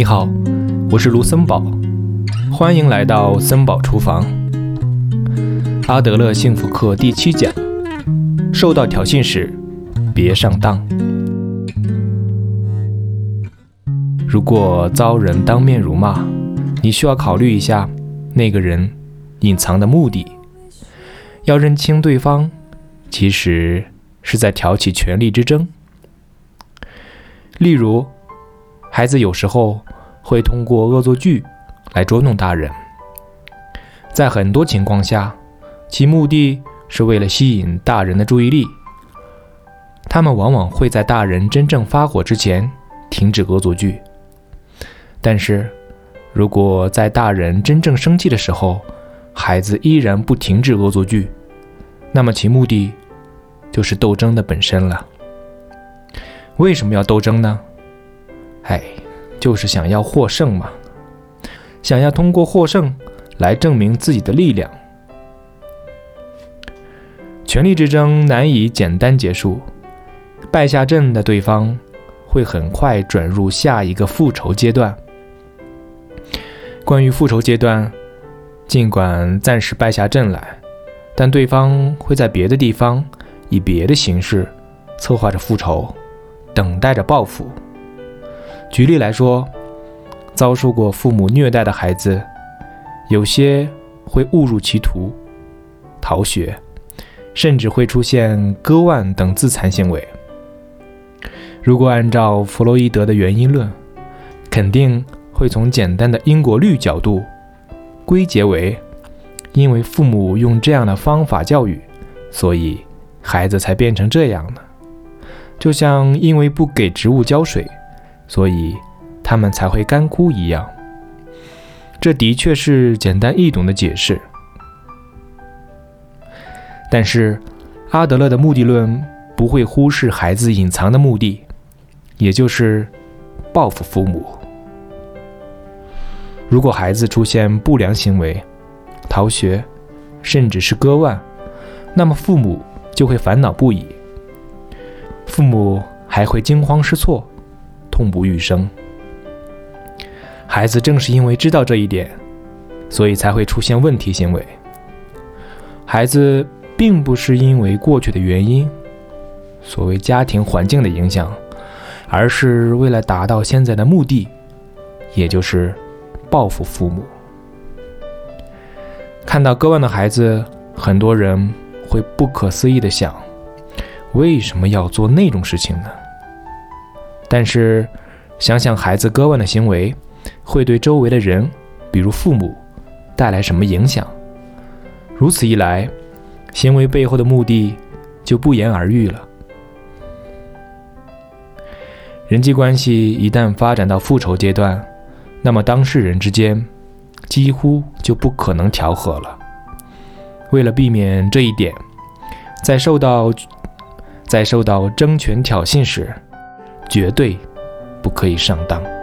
你好，我是卢森堡，欢迎来到森堡厨房。阿德勒幸福课第七讲：受到挑衅时，别上当。如果遭人当面辱骂，你需要考虑一下那个人隐藏的目的，要认清对方其实是在挑起权力之争。例如，孩子有时候会通过恶作剧来捉弄大人，在很多情况下，其目的是为了吸引大人的注意力。他们往往会在大人真正发火之前停止恶作剧。但是，如果在大人真正生气的时候，孩子依然不停止恶作剧，那么其目的就是斗争的本身了。为什么要斗争呢？哎，就是想要获胜嘛，想要通过获胜来证明自己的力量。权力之争难以简单结束，败下阵的对方会很快转入下一个复仇阶段。关于复仇阶段，尽管暂时败下阵来，但对方会在别的地方以别的形式策划着复仇，等待着报复。举例来说，遭受过父母虐待的孩子，有些会误入歧途、逃学，甚至会出现割腕等自残行为。如果按照弗洛伊德的原因论，肯定。会从简单的因果律角度归结为，因为父母用这样的方法教育，所以孩子才变成这样的。就像因为不给植物浇水，所以他们才会干枯一样。这的确是简单易懂的解释。但是阿德勒的目的论不会忽视孩子隐藏的目的，也就是报复父母。如果孩子出现不良行为，逃学，甚至是割腕，那么父母就会烦恼不已。父母还会惊慌失措，痛不欲生。孩子正是因为知道这一点，所以才会出现问题行为。孩子并不是因为过去的原因，所谓家庭环境的影响，而是为了达到现在的目的，也就是。报复父母。看到割腕的孩子，很多人会不可思议的想：为什么要做那种事情呢？但是，想想孩子割腕的行为会对周围的人，比如父母，带来什么影响？如此一来，行为背后的目的就不言而喻了。人际关系一旦发展到复仇阶段，那么当事人之间几乎就不可能调和了。为了避免这一点，在受到在受到争权挑衅时，绝对不可以上当。